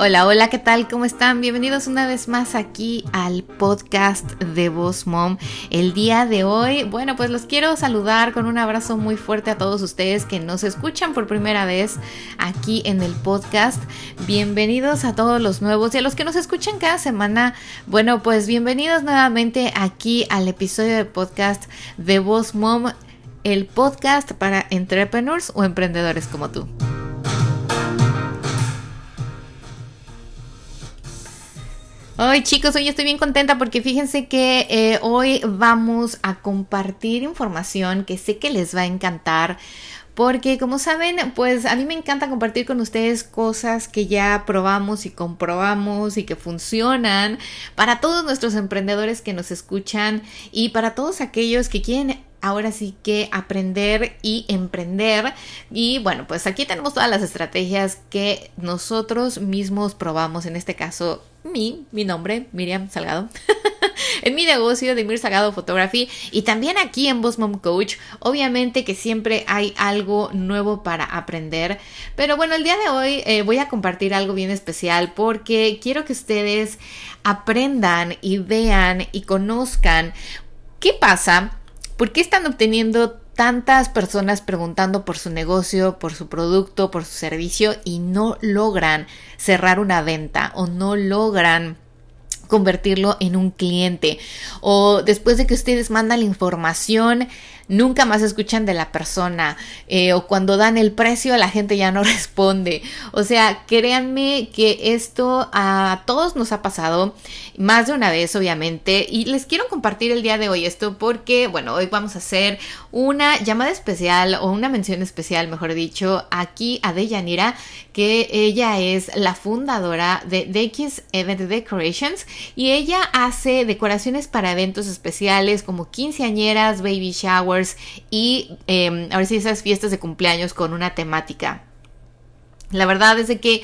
Hola, hola, ¿qué tal? ¿Cómo están? Bienvenidos una vez más aquí al podcast de Voz Mom. El día de hoy, bueno, pues los quiero saludar con un abrazo muy fuerte a todos ustedes que nos escuchan por primera vez aquí en el podcast. Bienvenidos a todos los nuevos y a los que nos escuchan cada semana. Bueno, pues bienvenidos nuevamente aquí al episodio de podcast de Voz Mom, el podcast para entrepreneurs o emprendedores como tú. Hoy chicos, hoy estoy bien contenta porque fíjense que eh, hoy vamos a compartir información que sé que les va a encantar. Porque como saben, pues a mí me encanta compartir con ustedes cosas que ya probamos y comprobamos y que funcionan para todos nuestros emprendedores que nos escuchan y para todos aquellos que quieren ahora sí que aprender y emprender. Y bueno, pues aquí tenemos todas las estrategias que nosotros mismos probamos, en este caso mi, mi nombre, Miriam Salgado, en mi negocio de Mir Salgado Photography y también aquí en Boss Mom Coach. Obviamente que siempre hay algo nuevo para aprender, pero bueno, el día de hoy eh, voy a compartir algo bien especial porque quiero que ustedes aprendan y vean y conozcan qué pasa, por qué están obteniendo tantas personas preguntando por su negocio, por su producto, por su servicio y no logran cerrar una venta o no logran convertirlo en un cliente. O después de que ustedes mandan la información nunca más escuchan de la persona eh, o cuando dan el precio la gente ya no responde. O sea, créanme que esto a todos nos ha pasado más de una vez, obviamente, y les quiero compartir el día de hoy esto porque, bueno, hoy vamos a hacer una llamada especial o una mención especial, mejor dicho, aquí a Deyanira, que ella es la fundadora de DX Event Decorations y ella hace decoraciones para eventos especiales como quinceañeras, baby showers, y eh, ahora sí esas fiestas de cumpleaños con una temática. La verdad es que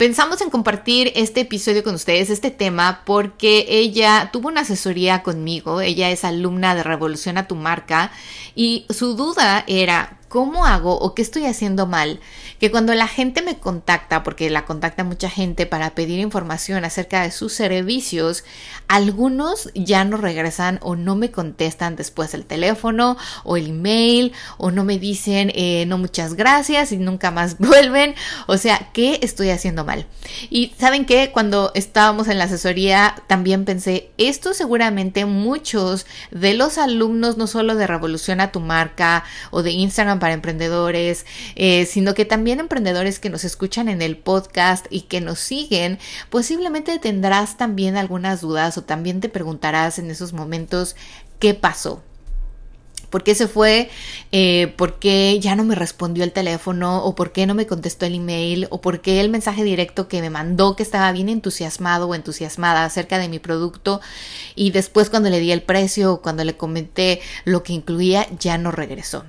pensamos en compartir este episodio con ustedes, este tema, porque ella tuvo una asesoría conmigo, ella es alumna de Revolución a tu marca y su duda era, ¿cómo hago o qué estoy haciendo mal? Que cuando la gente me contacta, porque la contacta mucha gente para pedir información acerca de sus servicios, algunos ya no regresan o no me contestan después el teléfono o el email o no me dicen eh, no muchas gracias y nunca más vuelven. O sea, ¿qué estoy haciendo mal? Y saben que cuando estábamos en la asesoría también pensé, esto seguramente muchos de los alumnos, no solo de Revolución a tu marca o de Instagram, para emprendedores, eh, sino que también emprendedores que nos escuchan en el podcast y que nos siguen, posiblemente tendrás también algunas dudas o también te preguntarás en esos momentos qué pasó. ¿Por qué se fue? Eh, ¿Por qué ya no me respondió el teléfono? ¿O por qué no me contestó el email? ¿O por qué el mensaje directo que me mandó que estaba bien entusiasmado o entusiasmada acerca de mi producto y después cuando le di el precio o cuando le comenté lo que incluía ya no regresó?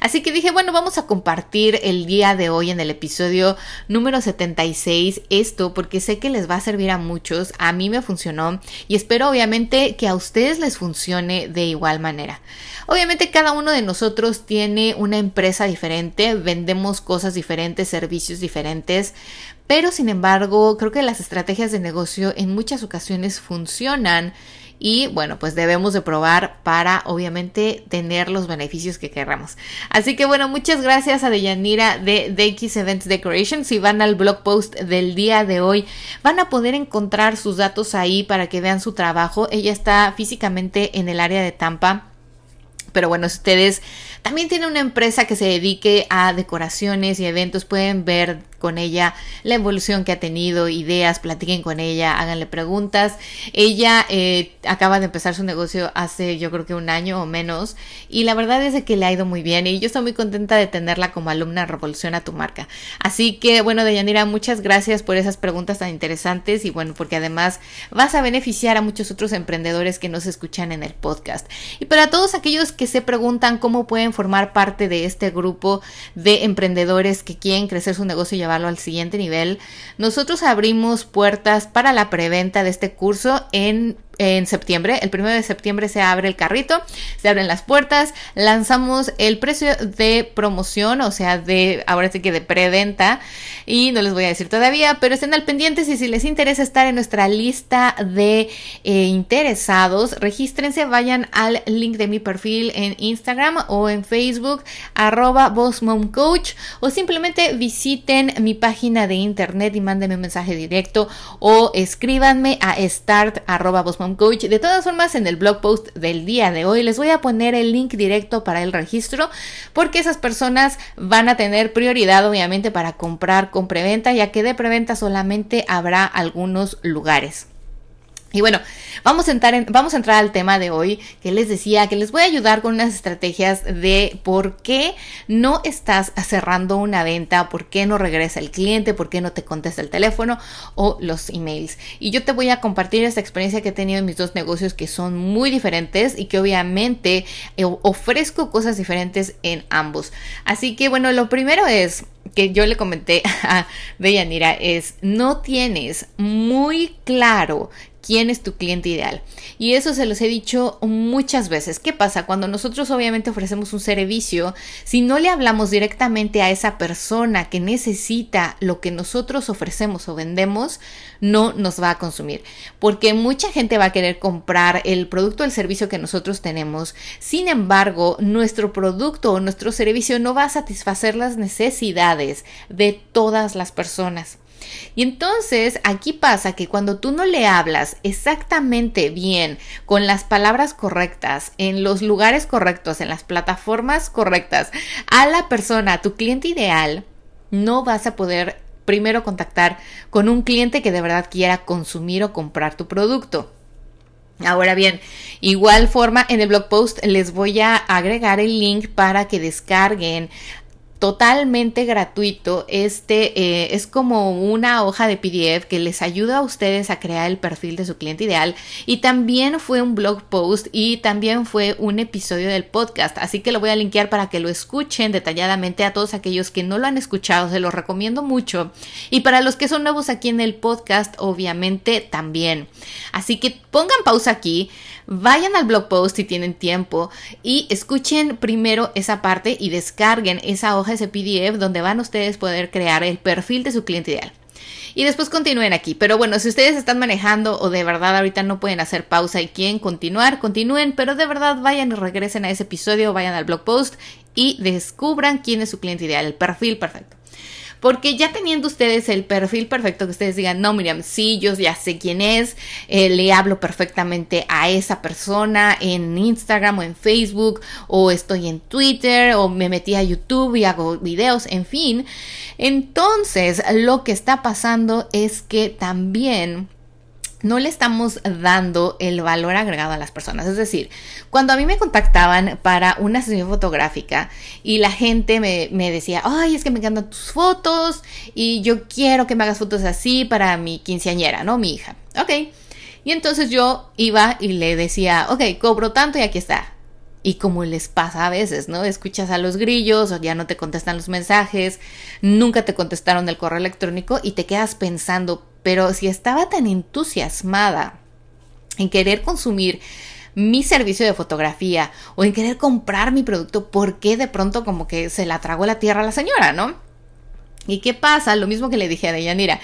Así que dije, bueno, vamos a compartir el día de hoy en el episodio número 76 esto porque sé que les va a servir a muchos, a mí me funcionó y espero obviamente que a ustedes les funcione de igual manera. Obviamente cada uno de nosotros tiene una empresa diferente, vendemos cosas diferentes, servicios diferentes, pero sin embargo creo que las estrategias de negocio en muchas ocasiones funcionan y bueno, pues debemos de probar para obviamente tener los beneficios que querramos. Así que bueno, muchas gracias a Deyanira de DX Events Decoration. Si van al blog post del día de hoy, van a poder encontrar sus datos ahí para que vean su trabajo. Ella está físicamente en el área de Tampa. Pero bueno, si ustedes también tienen una empresa que se dedique a decoraciones y eventos, pueden ver con ella la evolución que ha tenido, ideas, platiquen con ella, háganle preguntas. Ella eh, acaba de empezar su negocio hace yo creo que un año o menos y la verdad es que le ha ido muy bien y yo estoy muy contenta de tenerla como alumna Revoluciona tu marca. Así que bueno, Deyanira, muchas gracias por esas preguntas tan interesantes y bueno, porque además vas a beneficiar a muchos otros emprendedores que nos escuchan en el podcast. Y para todos aquellos que se preguntan cómo pueden formar parte de este grupo de emprendedores que quieren crecer su negocio y llevarlo al siguiente nivel, nosotros abrimos puertas para la preventa de este curso en en septiembre. El primero de septiembre se abre el carrito, se abren las puertas, lanzamos el precio de promoción, o sea, de ahora sí que de preventa, y no les voy a decir todavía, pero estén al pendiente y si les interesa estar en nuestra lista de eh, interesados, regístrense, vayan al link de mi perfil en Instagram o en Facebook, arroba Coach, o simplemente visiten mi página de internet y mándenme un mensaje directo o escríbanme a start arroba Coach. De todas formas, en el blog post del día de hoy les voy a poner el link directo para el registro porque esas personas van a tener prioridad obviamente para comprar con preventa ya que de preventa solamente habrá algunos lugares. Y bueno, vamos a, entrar vamos a entrar al tema de hoy que les decía que les voy a ayudar con unas estrategias de por qué no estás cerrando una venta, por qué no regresa el cliente, por qué no te contesta el teléfono o los emails. Y yo te voy a compartir esta experiencia que he tenido en mis dos negocios que son muy diferentes y que obviamente eh, ofrezco cosas diferentes en ambos. Así que bueno, lo primero es que yo le comenté a Deyanira es no tienes muy claro quién es tu cliente ideal. Y eso se los he dicho muchas veces. ¿Qué pasa? Cuando nosotros obviamente ofrecemos un servicio, si no le hablamos directamente a esa persona que necesita lo que nosotros ofrecemos o vendemos, no nos va a consumir. Porque mucha gente va a querer comprar el producto o el servicio que nosotros tenemos. Sin embargo, nuestro producto o nuestro servicio no va a satisfacer las necesidades de todas las personas. Y entonces aquí pasa que cuando tú no le hablas exactamente bien, con las palabras correctas, en los lugares correctos, en las plataformas correctas, a la persona, a tu cliente ideal, no vas a poder primero contactar con un cliente que de verdad quiera consumir o comprar tu producto. Ahora bien, igual forma en el blog post les voy a agregar el link para que descarguen totalmente gratuito. Este eh, es como una hoja de PDF que les ayuda a ustedes a crear el perfil de su cliente ideal. Y también fue un blog post y también fue un episodio del podcast. Así que lo voy a linkear para que lo escuchen detalladamente a todos aquellos que no lo han escuchado. Se los recomiendo mucho. Y para los que son nuevos aquí en el podcast, obviamente también. Así que pongan pausa aquí vayan al blog post si tienen tiempo y escuchen primero esa parte y descarguen esa hoja, ese PDF donde van ustedes poder crear el perfil de su cliente ideal. Y después continúen aquí. Pero bueno, si ustedes están manejando o de verdad ahorita no pueden hacer pausa y quieren continuar, continúen, pero de verdad vayan y regresen a ese episodio, vayan al blog post y descubran quién es su cliente ideal, el perfil perfecto. Porque ya teniendo ustedes el perfil perfecto, que ustedes digan, no, Miriam, sí, yo ya sé quién es, eh, le hablo perfectamente a esa persona en Instagram o en Facebook, o estoy en Twitter, o me metí a YouTube y hago videos, en fin. Entonces, lo que está pasando es que también no le estamos dando el valor agregado a las personas. Es decir, cuando a mí me contactaban para una sesión fotográfica y la gente me, decía, ay, es que me encantan tus fotos y yo quiero que me hagas fotos así para mi quinceañera, ¿no? Mi hija. Ok. Y entonces yo iba y le decía, ok, cobro tanto y aquí está. Y como les pasa a veces, ¿no? Escuchas a los grillos o ya no te contestan los mensajes, nunca te contestaron el correo electrónico y te quedas pensando, pero si estaba tan entusiasmada en querer consumir mi servicio de fotografía o en querer comprar mi producto, ¿por qué de pronto como que se la tragó la tierra a la señora, no? ¿Y qué pasa? Lo mismo que le dije a Deyanira,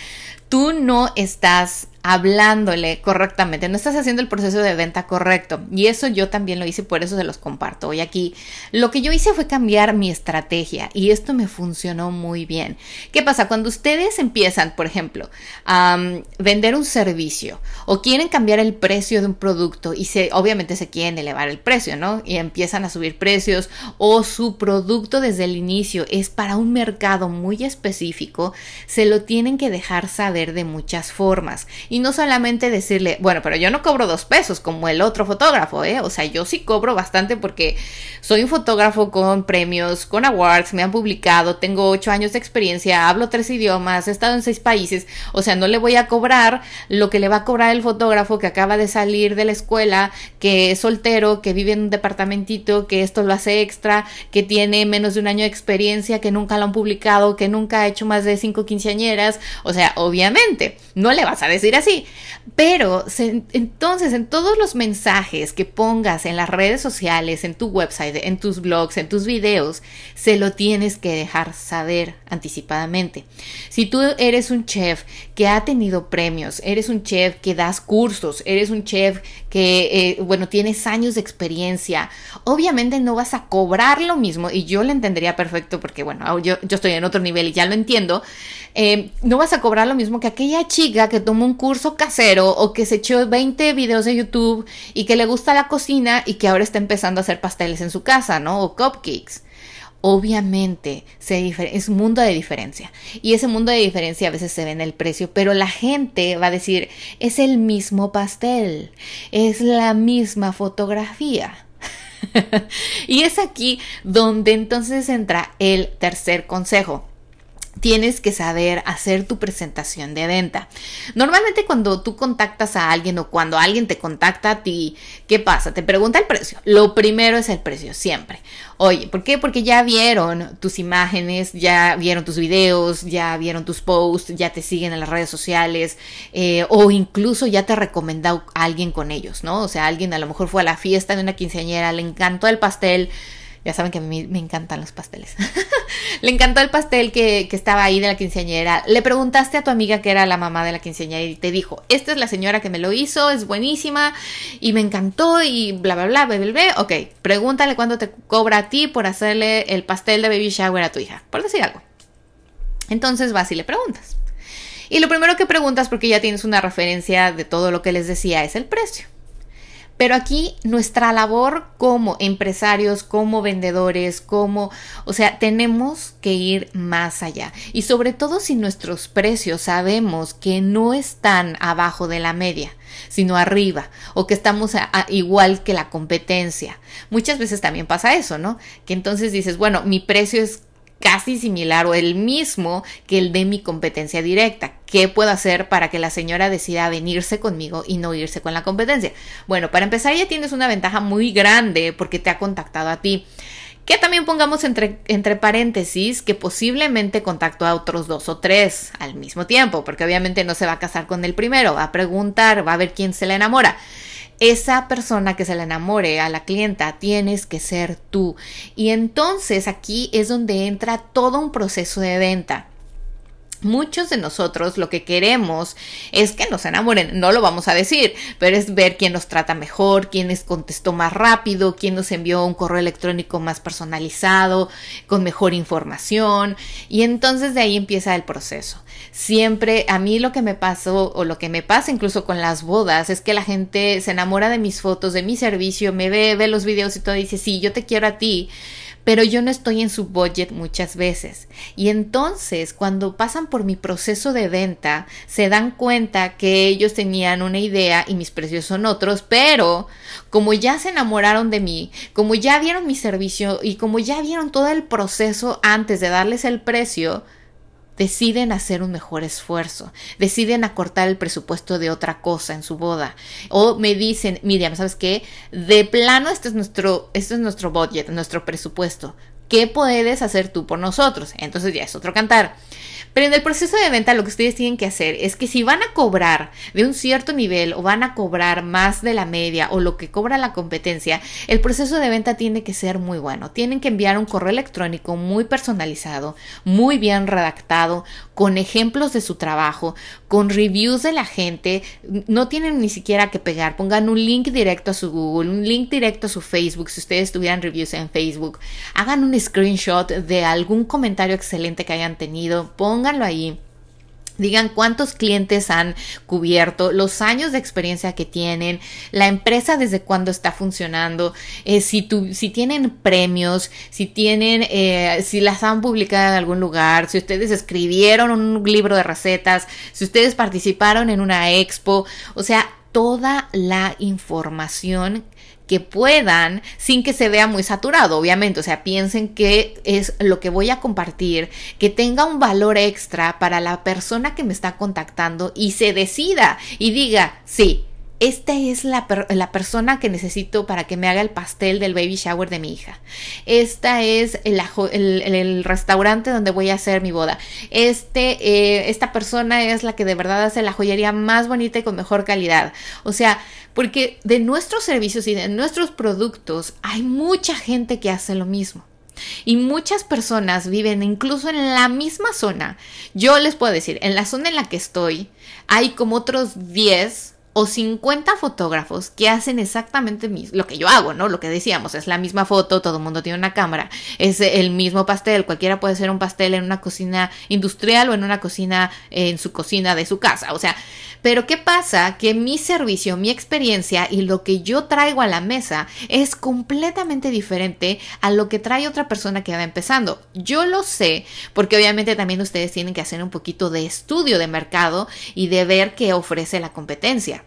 tú no estás hablándole correctamente, no estás haciendo el proceso de venta correcto. Y eso yo también lo hice, por eso se los comparto hoy aquí. Lo que yo hice fue cambiar mi estrategia y esto me funcionó muy bien. ¿Qué pasa? Cuando ustedes empiezan, por ejemplo, a vender un servicio o quieren cambiar el precio de un producto y se, obviamente se quieren elevar el precio, ¿no? Y empiezan a subir precios o su producto desde el inicio es para un mercado muy específico, se lo tienen que dejar saber de muchas formas y no solamente decirle, bueno, pero yo no cobro dos pesos como el otro fotógrafo, ¿eh? O sea, yo sí cobro bastante porque soy un fotógrafo con premios, con awards, me han publicado, tengo ocho años de experiencia, hablo tres idiomas, he estado en seis países, o sea, no le voy a cobrar lo que le va a cobrar el fotógrafo que acaba de salir de la escuela, que es soltero, que vive en un departamentito, que esto lo hace extra, que tiene menos de un año de experiencia, que nunca lo han publicado, que nunca ha hecho más de cinco quinceañeras, o sea, obviamente, no le vas a decir así sí, Pero entonces en todos los mensajes que pongas en las redes sociales, en tu website, en tus blogs, en tus videos, se lo tienes que dejar saber anticipadamente. Si tú eres un chef que ha tenido premios, eres un chef que das cursos, eres un chef que, eh, bueno, tienes años de experiencia, obviamente no vas a cobrar lo mismo y yo lo entendería perfecto porque, bueno, yo, yo estoy en otro nivel y ya lo entiendo, eh, no vas a cobrar lo mismo que aquella chica que tomó un curso casero o que se echó 20 videos de YouTube y que le gusta la cocina y que ahora está empezando a hacer pasteles en su casa, ¿no? O cupcakes. Obviamente es un mundo de diferencia y ese mundo de diferencia a veces se ve en el precio, pero la gente va a decir es el mismo pastel, es la misma fotografía. y es aquí donde entonces entra el tercer consejo tienes que saber hacer tu presentación de venta. Normalmente cuando tú contactas a alguien o cuando alguien te contacta a ti, ¿qué pasa? Te pregunta el precio. Lo primero es el precio, siempre. Oye, ¿por qué? Porque ya vieron tus imágenes, ya vieron tus videos, ya vieron tus posts, ya te siguen en las redes sociales eh, o incluso ya te recomendado a alguien con ellos, ¿no? O sea, alguien a lo mejor fue a la fiesta de una quinceañera, le encantó el pastel ya saben que a mí me encantan los pasteles. Le encantó el pastel que, estaba ahí de la quinceañera. Le preguntaste a tu amiga que era la mamá de la quinceañera y te dijo, esta es la señora que me lo hizo, es buenísima y me encantó y bla, bla, bla, bla, bla, bla. Ok, pregúntale cuánto te cobra a ti por hacerle el pastel de baby shower a tu hija, por decir algo. Entonces vas y le preguntas. Y lo primero que preguntas, porque ya tienes una referencia de todo lo que les decía, es el precio. Pero aquí nuestra labor como empresarios, como vendedores, como, o sea, tenemos que ir más allá. Y sobre todo si nuestros precios sabemos que no están abajo de la media, sino arriba, o que estamos igual que la competencia. Muchas veces también pasa eso, ¿no? Que entonces dices, bueno, mi precio es casi similar o el mismo que el de mi competencia directa. ¿Qué puedo hacer para que la señora decida venirse conmigo y no irse con la competencia? Bueno, para empezar ya tienes una ventaja muy grande porque te ha contactado a ti. Que también pongamos entre, entre paréntesis que posiblemente contactó a otros dos o tres al mismo tiempo, porque obviamente no se va a casar con el primero, va a preguntar, va a ver quién se le enamora esa persona que se le enamore a la clienta tienes que ser tú. Y entonces aquí es donde entra todo un proceso de venta. Muchos de nosotros lo que queremos es que nos enamoren, no lo vamos a decir, pero es ver quién nos trata mejor, quién les contestó más rápido, quién nos envió un correo electrónico más personalizado, con mejor información, y entonces de ahí empieza el proceso. Siempre a mí lo que me pasó o lo que me pasa incluso con las bodas es que la gente se enamora de mis fotos, de mi servicio, me ve, ve los videos y todo y dice, sí, yo te quiero a ti pero yo no estoy en su budget muchas veces. Y entonces, cuando pasan por mi proceso de venta, se dan cuenta que ellos tenían una idea y mis precios son otros, pero como ya se enamoraron de mí, como ya vieron mi servicio y como ya vieron todo el proceso antes de darles el precio, deciden hacer un mejor esfuerzo, deciden acortar el presupuesto de otra cosa en su boda o me dicen, Miriam, ¿sabes qué? De plano este es nuestro este es nuestro budget, nuestro presupuesto. ¿Qué puedes hacer tú por nosotros? Entonces ya es otro cantar. Pero en el proceso de venta lo que ustedes tienen que hacer es que si van a cobrar de un cierto nivel o van a cobrar más de la media o lo que cobra la competencia, el proceso de venta tiene que ser muy bueno. Tienen que enviar un correo electrónico muy personalizado, muy bien redactado, con ejemplos de su trabajo, con reviews de la gente. No tienen ni siquiera que pegar. Pongan un link directo a su Google, un link directo a su Facebook, si ustedes tuvieran reviews en Facebook. Hagan un screenshot de algún comentario excelente que hayan tenido. Pónganlo ahí. Digan cuántos clientes han cubierto, los años de experiencia que tienen, la empresa desde cuándo está funcionando, eh, si, tu, si tienen premios, si tienen, eh, si las han publicado en algún lugar, si ustedes escribieron un libro de recetas, si ustedes participaron en una expo, o sea, toda la información que puedan sin que se vea muy saturado, obviamente, o sea, piensen que es lo que voy a compartir, que tenga un valor extra para la persona que me está contactando y se decida y diga, sí, esta es la, la, persona que necesito para que me haga el pastel del baby shower de mi hija. Esta es el, el, restaurante donde voy a hacer mi boda. Este, eh, esta persona es la que de verdad hace la joyería más bonita y con mejor calidad. O sea, porque de nuestros servicios y de nuestros productos hay mucha gente que hace lo mismo. Y muchas personas viven incluso en la misma zona. Yo les puedo decir, en la zona en la que estoy, hay como otros 10 o 50 fotógrafos que hacen exactamente lo que yo hago, ¿no? Lo que decíamos, es la misma foto, todo el mundo tiene una cámara, es el mismo pastel, cualquiera puede hacer un pastel en una cocina industrial o en una cocina en su cocina de su casa, o sea, pero ¿qué pasa? Que mi servicio, mi experiencia y lo que yo traigo a la mesa es completamente diferente a lo que trae otra persona que va empezando. Yo lo sé porque obviamente también ustedes tienen que hacer un poquito de estudio de mercado y de ver qué ofrece la competencia.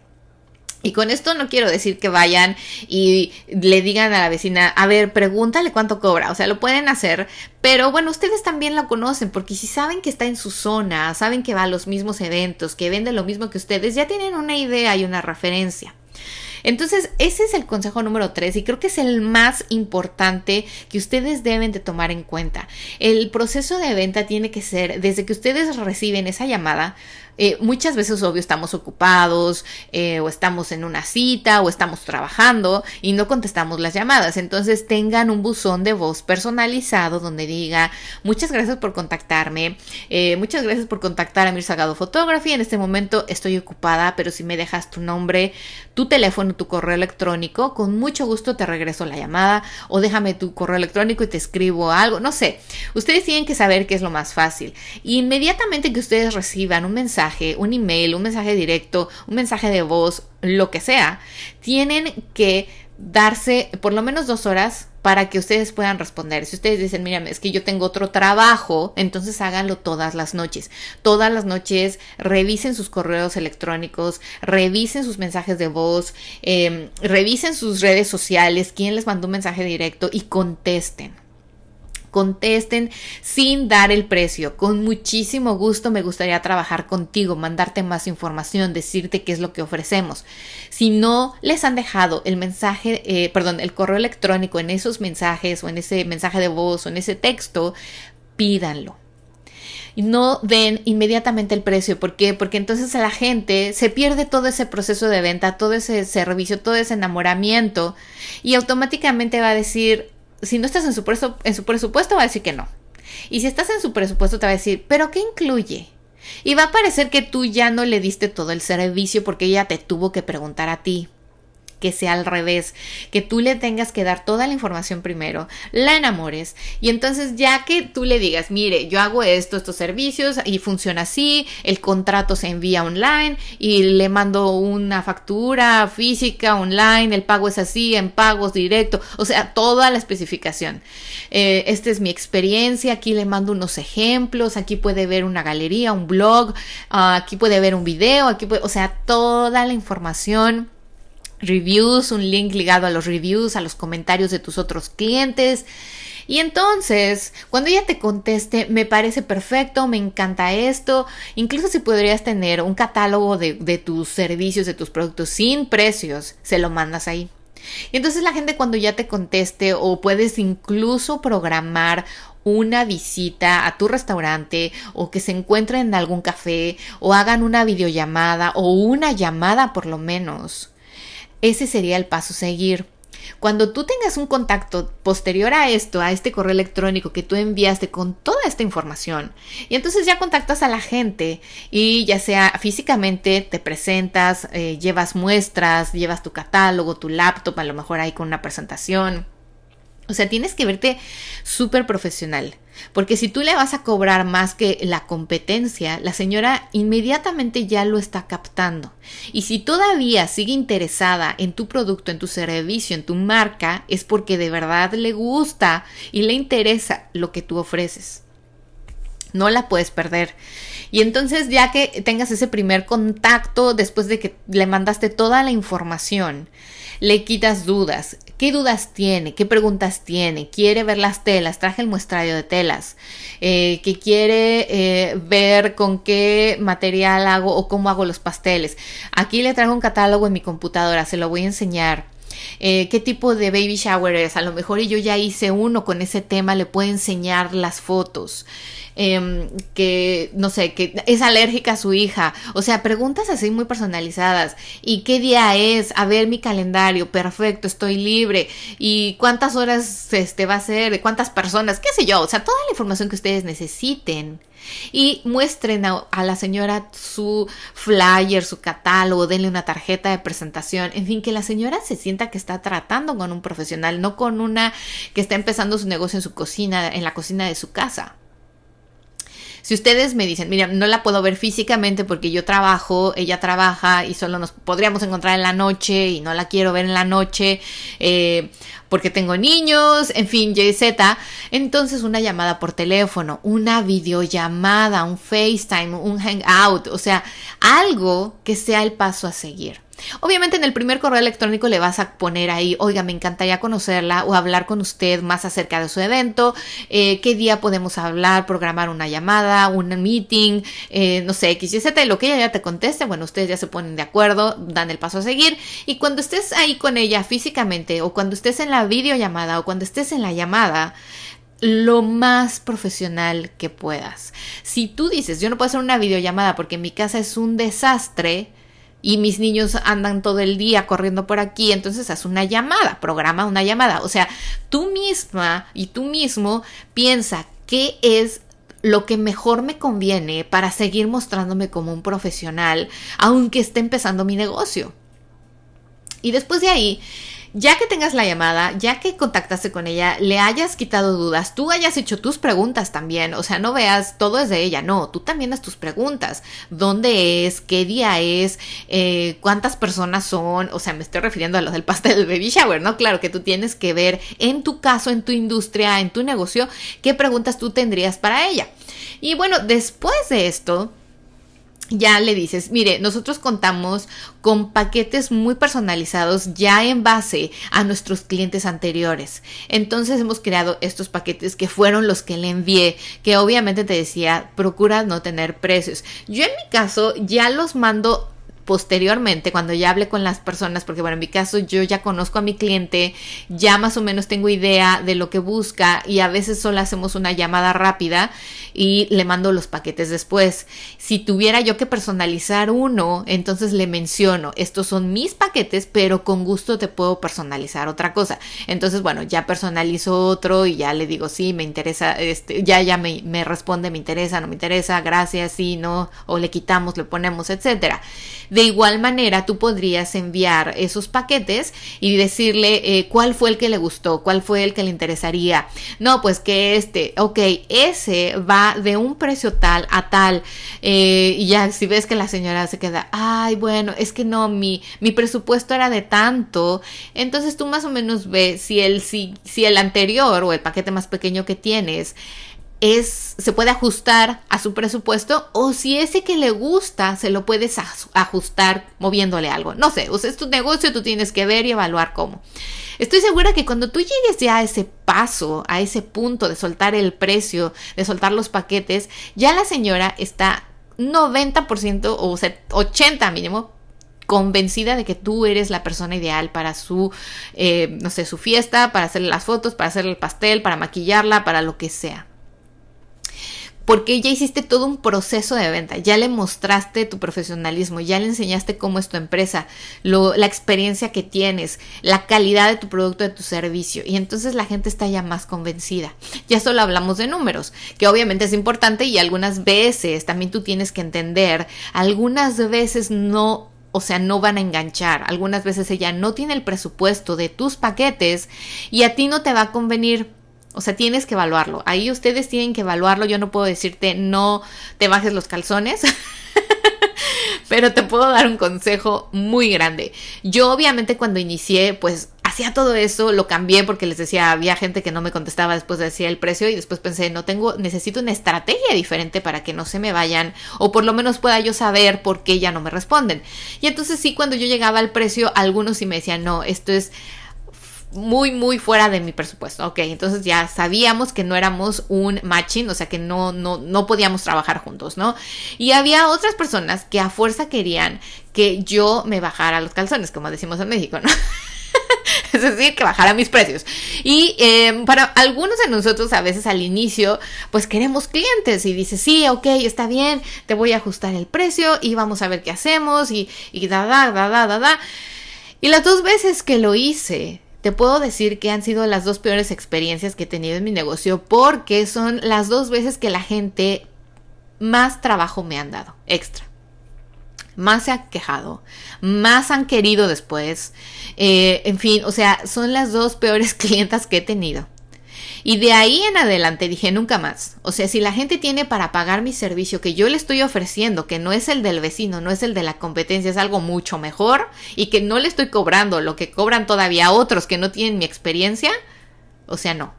Y con esto no quiero decir que vayan y le digan a la vecina, a ver, pregúntale cuánto cobra. O sea, lo pueden hacer, pero bueno, ustedes también lo conocen, porque si saben que está en su zona, saben que va a los mismos eventos, que vende lo mismo que ustedes, ya tienen una idea y una referencia. Entonces, ese es el consejo número tres y creo que es el más importante que ustedes deben de tomar en cuenta. El proceso de venta tiene que ser desde que ustedes reciben esa llamada, eh, muchas veces, obvio, estamos ocupados eh, o estamos en una cita o estamos trabajando y no contestamos las llamadas. Entonces tengan un buzón de voz personalizado donde diga muchas gracias por contactarme, eh, muchas gracias por contactar a Mir Sagado Photography. En este momento estoy ocupada, pero si me dejas tu nombre, tu teléfono, tu correo electrónico, con mucho gusto te regreso la llamada o déjame tu correo electrónico y te escribo algo, no sé. Ustedes tienen que saber qué es lo más fácil. Inmediatamente que ustedes reciban un mensaje, un email, un mensaje directo, un mensaje de voz, lo que sea, tienen que darse por lo menos dos horas para que ustedes puedan responder. Si ustedes dicen, mira, es que yo tengo otro trabajo, entonces háganlo todas las noches. Todas las noches revisen sus correos electrónicos, revisen sus mensajes de voz, em, revisen sus redes sociales, quién les mandó un mensaje directo y contesten contesten sin dar el precio. Con muchísimo gusto me gustaría trabajar contigo, mandarte más información, decirte qué es lo que ofrecemos. Si no les han dejado el mensaje, eh, perdón, el correo electrónico en esos mensajes o en ese mensaje de voz o en ese texto, pídanlo. No den inmediatamente el precio. ¿Por qué? Porque entonces la gente se pierde todo ese proceso de venta, todo ese servicio, todo ese enamoramiento y automáticamente va a decir, si no estás en su, presupuesto, va a decir que no. Y si estás en su presupuesto, te va a decir, ¿pero qué incluye? Y va a parecer que tú ya no le diste todo el servicio porque ella te tuvo que preguntar a ti que sea al revés, que tú le tengas que dar toda la información primero, la enamores y entonces ya que tú le digas, mire, yo hago esto, estos servicios y funciona así, el contrato se envía online y le mando una factura física online, el pago es así, en pagos directo, o sea, toda la especificación. Eh, esta es mi experiencia, aquí le mando unos ejemplos, aquí puede ver una galería, un blog, ah, aquí puede ver un video, aquí puede, o sea, toda la información reviews, un link ligado a los reviews, a los comentarios de tus otros clientes. Y entonces, cuando ella te conteste, me parece perfecto, me encanta esto, incluso si podrías tener un catálogo de, de tus servicios, de tus productos sin precios, se lo mandas ahí. Y entonces la gente cuando ya te conteste o puedes incluso programar una visita a tu restaurante o que se encuentren en algún café o hagan una videollamada o una llamada por lo menos. Ese sería el paso a seguir. Cuando tú tengas un contacto posterior a esto, a este correo electrónico que tú enviaste con toda esta información, y entonces ya contactas a la gente y ya sea físicamente te presentas, eh, llevas muestras, llevas tu catálogo, tu laptop, a lo mejor ahí con una presentación o sea, tienes que verte súper profesional, porque si tú le vas a cobrar más que la competencia, la señora inmediatamente ya lo está captando. Y si todavía sigue interesada en tu producto, en tu servicio, en tu marca, es porque de verdad le gusta y le interesa lo que tú ofreces. No la puedes perder. Y entonces ya que tengas ese primer contacto después de que le mandaste toda la información, le quitas dudas. ¿Qué dudas tiene? ¿Qué preguntas tiene? ¿Quiere ver las telas? Traje el muestrario de telas. Eh, ¿Que quiere eh, ver con qué material hago o cómo hago los pasteles? Aquí le traigo un catálogo en mi computadora, se lo voy a enseñar. Eh, qué tipo de baby shower es. A lo mejor yo ya hice uno con ese tema, le puedo enseñar las fotos. Em, que, no sé, que es alérgica a su hija. O sea, preguntas así muy personalizadas. ¿Y qué día es? A ver mi calendario, perfecto, estoy libre. ¿Y cuántas horas este, va a ser? ¿Cuántas personas? ¿Qué sé yo? O sea, toda la información que ustedes necesiten y muestren a, la señora su flyer, su catálogo, denle una tarjeta de presentación, en fin, que la señora se sienta que está tratando con un profesional, no con una que está empezando su negocio en su cocina, en la cocina de su casa. Si ustedes me dicen, mira, no la puedo ver físicamente porque yo trabajo, ella trabaja y solo nos podríamos encontrar en la noche y no la quiero ver en la noche eh, porque tengo niños, en fin, Z, entonces una llamada por teléfono, una videollamada, un FaceTime, un Hangout, o sea, algo que sea el paso a seguir. Obviamente en el primer correo electrónico le vas a poner ahí, oiga, me encantaría conocerla o hablar con usted más acerca de su evento, eh, qué día podemos hablar, programar una llamada, un meeting, eh, no sé, X, Y, Z, lo que ella ya te conteste, bueno, ustedes ya se ponen de acuerdo, dan el paso a seguir y cuando estés ahí con ella físicamente o cuando estés en la videollamada o cuando estés en la llamada, lo más profesional que puedas. Si tú dices, yo no puedo hacer una videollamada porque mi casa es un desastre, y mis niños andan todo el día corriendo por aquí, entonces haz una llamada, programa una llamada. O sea, tú misma y tú mismo piensa qué es lo que mejor me conviene para seguir mostrándome como un profesional, aunque esté empezando mi negocio. Y después de ahí, ya que tengas la llamada, ya que contactaste con ella, le hayas quitado dudas, tú hayas hecho tus preguntas también, o sea, no veas todo es de ella, no, tú también haz tus preguntas, dónde es, qué día es, eh, cuántas personas son, o sea, me estoy refiriendo a los del pastel del baby shower, ¿no? Claro que tú tienes que ver en tu caso, en tu industria, en tu negocio, qué preguntas tú tendrías para ella. Y bueno, después de esto, ya le dices, mire, nosotros contamos con paquetes muy personalizados ya en base a nuestros clientes anteriores. Entonces hemos creado estos paquetes que fueron los que le envié, que obviamente te decía, procura no tener precios. Yo en mi caso ya los mando posteriormente, cuando ya hable con las personas, porque bueno, en mi caso yo ya conozco a mi cliente, ya más o menos tengo idea de lo que busca y a veces solo hacemos una llamada rápida y le mando los paquetes después. Si tuviera yo que personalizar uno, entonces le menciono, estos son mis paquetes, pero con gusto te puedo personalizar otra cosa. Entonces, bueno, ya personalizo otro y ya le digo, sí, me interesa, este, ya ya me, me responde, me interesa, no me interesa, gracias, sí, no, o le quitamos, le ponemos, etcétera. De igual manera, tú podrías enviar esos paquetes y decirle eh, cuál fue el que le gustó, cuál fue el que le interesaría. No, pues que este, ok, ese va de un precio tal a tal. Eh, y ya si ves que la señora se queda, ay, bueno, es que no, mi, mi presupuesto era de tanto. Entonces tú más o menos ves si el, si, si el anterior o el paquete más pequeño que tienes es, se puede ajustar a su presupuesto o si ese que le gusta se lo puedes ajustar moviéndole algo. No sé, o sea, es tu negocio, tú tienes que ver y evaluar cómo. Estoy segura que cuando tú llegues ya a ese paso, a ese punto de soltar el precio, de soltar los paquetes, ya la señora está 90% o 80 mínimo convencida de que tú eres la persona ideal para su, eh, no sé, su fiesta, para hacerle las fotos, para hacerle el pastel, para maquillarla, para lo que sea porque ya hiciste todo un proceso de venta, ya le mostraste tu profesionalismo, ya le enseñaste cómo es tu empresa, la experiencia que tienes, la calidad de tu producto, de tu servicio, y entonces la gente está ya más convencida. Ya solo hablamos de números, que obviamente es importante y algunas veces también tú tienes que entender, algunas veces no o sea, no van a enganchar. Algunas veces ella no tiene el presupuesto de tus paquetes y a ti no te va a convenir o sea, tienes que evaluarlo. Ahí ustedes tienen que evaluarlo. Yo no puedo decirte no te bajes los calzones. pero te puedo dar un consejo muy grande. Yo obviamente cuando inicié, pues hacía todo eso, lo cambié porque les decía, había gente que no me contestaba después de decir el precio y después pensé, no tengo, necesito una estrategia diferente para que no se me vayan o por lo menos pueda yo saber por qué ya no me responden. Y entonces sí, cuando yo llegaba al precio, algunos sí me decían, no, esto es muy, muy fuera de mi presupuesto. Ok, entonces ya sabíamos que no éramos un matching, o sea que no, no, no podíamos trabajar juntos, ¿no? Y había otras personas que a fuerza querían que yo me bajara los calzones, como decimos en México, ¿no? es decir, que bajara mis precios. Y em, para algunos de nosotros a veces al inicio, pues queremos clientes y dice, sí, ok, está bien, te voy a ajustar el precio y vamos a ver qué hacemos y, y da, da, da, da, da, da. Y las dos veces que lo hice, te puedo decir que han sido las dos peores experiencias que he tenido en mi negocio porque son las dos veces que la gente más trabajo me han dado, extra. Más se ha quejado, más han querido después. Eh, en fin, o sea, son las dos peores clientas que he tenido. Y de ahí en adelante dije nunca más. O sea, si la gente tiene para pagar mi servicio que yo le estoy ofreciendo, que no es el del vecino, no es el de la competencia, es algo mucho mejor y que no le estoy cobrando lo que cobran todavía otros que no tienen mi experiencia, o sea, no.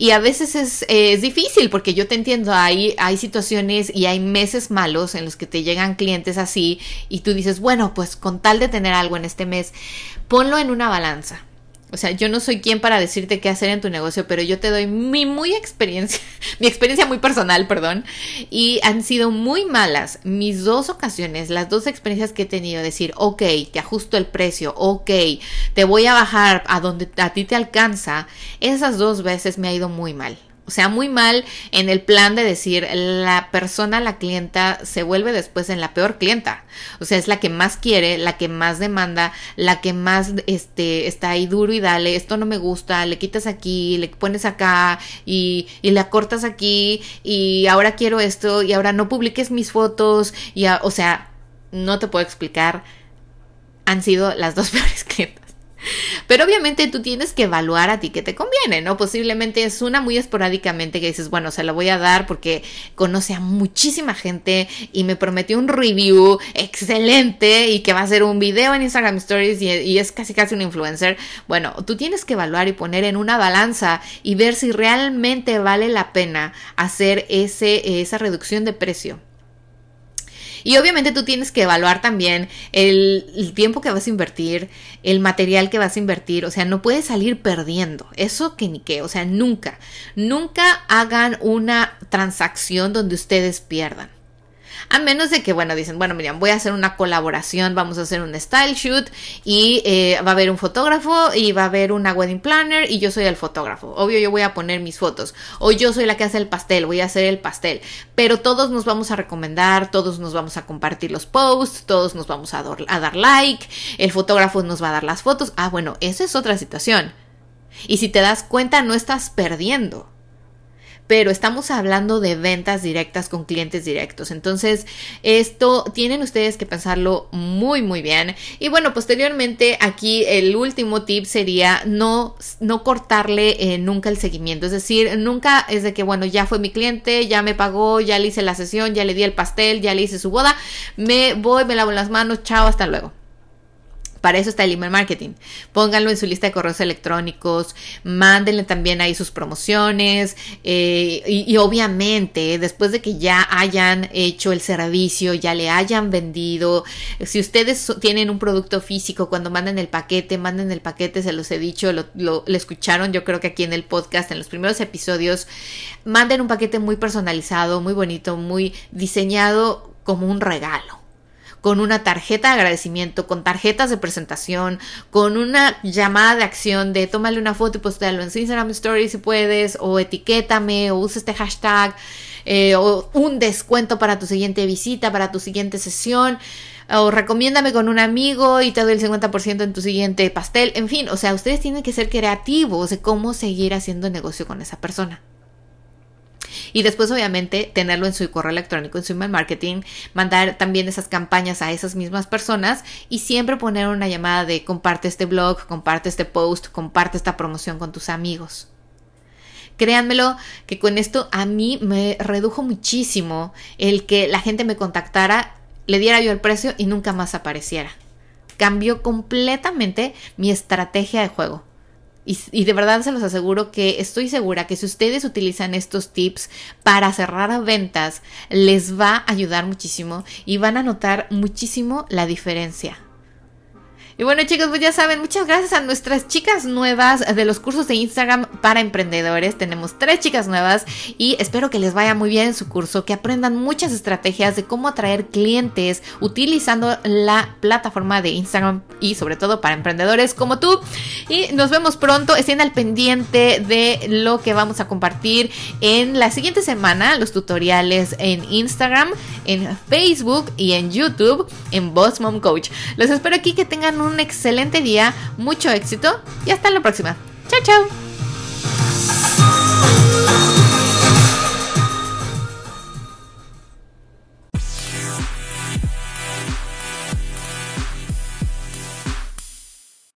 Y a veces es, es, difícil porque yo te entiendo, hay, hay situaciones y hay meses malos en los que te llegan clientes así y tú dices, bueno, pues con tal de tener algo en este mes, ponlo en una balanza. O sea, yo no soy quien para decirte qué hacer en tu negocio, pero yo te doy mi muy experiencia, mi experiencia muy personal, perdón, y han sido muy malas mis dos ocasiones, las dos experiencias que he tenido, decir, ok, te ajusto el precio, ok, te voy a bajar a donde a ti te alcanza, esas dos veces me ha ido muy mal. O sea, muy mal en el plan de decir la persona, la clienta, se vuelve después en la peor clienta. O sea, es la que más quiere, la que más demanda, la que más este, está ahí duro y dale, esto no me gusta, le quitas aquí, le pones acá y, y le cortas aquí y ahora quiero esto y ahora no publiques mis fotos y, o sea, no te puedo explicar. Han sido las dos peores clientas. Pero obviamente tú tienes que evaluar a ti que te conviene, ¿no? Posiblemente es una muy esporádicamente que dices, bueno, se la voy a dar porque conoce a muchísima gente y me prometió un review excelente y que va a hacer un video en Instagram Stories y, es casi casi un influencer. Bueno, tú tienes que evaluar y poner en una balanza y ver si realmente vale la pena hacer ese, esa reducción de precio. Y obviamente tú tienes que evaluar también el, tiempo que vas a invertir, el material que vas a invertir, o sea, no puedes salir perdiendo, eso que ni qué, o sea, nunca, nunca hagan una transacción donde ustedes pierdan. A menos de que, bueno, dicen, bueno, Miriam, voy a hacer una colaboración, vamos a hacer un style shoot y eh, va a haber un fotógrafo y va a haber una wedding planner y yo soy el fotógrafo. Obvio, yo voy a poner mis fotos. O yo soy la que hace el pastel, voy a hacer el pastel. Pero todos nos vamos a recomendar, todos nos vamos a compartir los posts, todos nos vamos a, a dar like, el fotógrafo nos va a dar las fotos. Ah, bueno, esa es otra situación. Y si te das cuenta, no estás perdiendo pero estamos hablando de ventas directas con clientes directos. Entonces, esto tienen ustedes que pensarlo muy, muy bien. Y bueno, posteriormente aquí el último tip sería no, no cortarle eh, nunca el seguimiento. Es decir, nunca es de que, bueno, ya fue mi cliente, ya me pagó, ya le hice la sesión, ya le di el pastel, ya le hice su boda, me voy, me lavo las manos, chao, hasta luego. Para eso está el email marketing. Pónganlo en su lista de correos electrónicos, mándenle también ahí sus promociones eh, y, obviamente después de que ya hayan hecho el servicio, ya le hayan vendido, si ustedes tienen un producto físico, cuando manden el paquete, manden el paquete, se los he dicho, lo, lo escucharon yo creo que aquí en el podcast, en los primeros episodios, manden un paquete muy personalizado, muy bonito, muy diseñado como un regalo con una tarjeta de agradecimiento, con tarjetas de presentación, con una llamada de acción de tómale una foto y postalo en Instagram Stories si puedes, o etiquétame, o usa este hashtag, eh, o un descuento para tu siguiente visita, para tu siguiente sesión o recomiéndame con un amigo y te doy el 50% en tu siguiente pastel. En fin, o sea, ustedes tienen que ser creativos de cómo seguir haciendo negocio con esa persona. Y después, obviamente, tenerlo en su correo electrónico, en su email marketing, mandar también esas campañas a esas mismas personas y siempre poner una llamada de comparte este blog, comparte este post, comparte esta promoción con tus amigos. Créanmelo que con esto a mí me redujo muchísimo el que la gente me contactara, le diera yo el precio y nunca más apareciera. Cambió completamente mi estrategia de juego. Y, de verdad se los aseguro que estoy segura que si ustedes utilizan estos tips para cerrar ventas, les va a ayudar muchísimo y van a notar muchísimo la diferencia. Y bueno chicos, pues ya saben, muchas gracias a nuestras chicas nuevas de los cursos de Instagram para emprendedores. Tenemos tres chicas nuevas y espero que les vaya muy bien en su curso, que aprendan muchas estrategias de cómo atraer clientes utilizando la plataforma de Instagram y sobre todo para emprendedores como tú. Y nos vemos pronto, estén al pendiente de lo que vamos a compartir en la siguiente semana, los tutoriales en Instagram, en Facebook y en YouTube en Boss Mom Coach. Los espero aquí que tengan un un excelente día, mucho éxito y hasta la próxima. Chao, chao.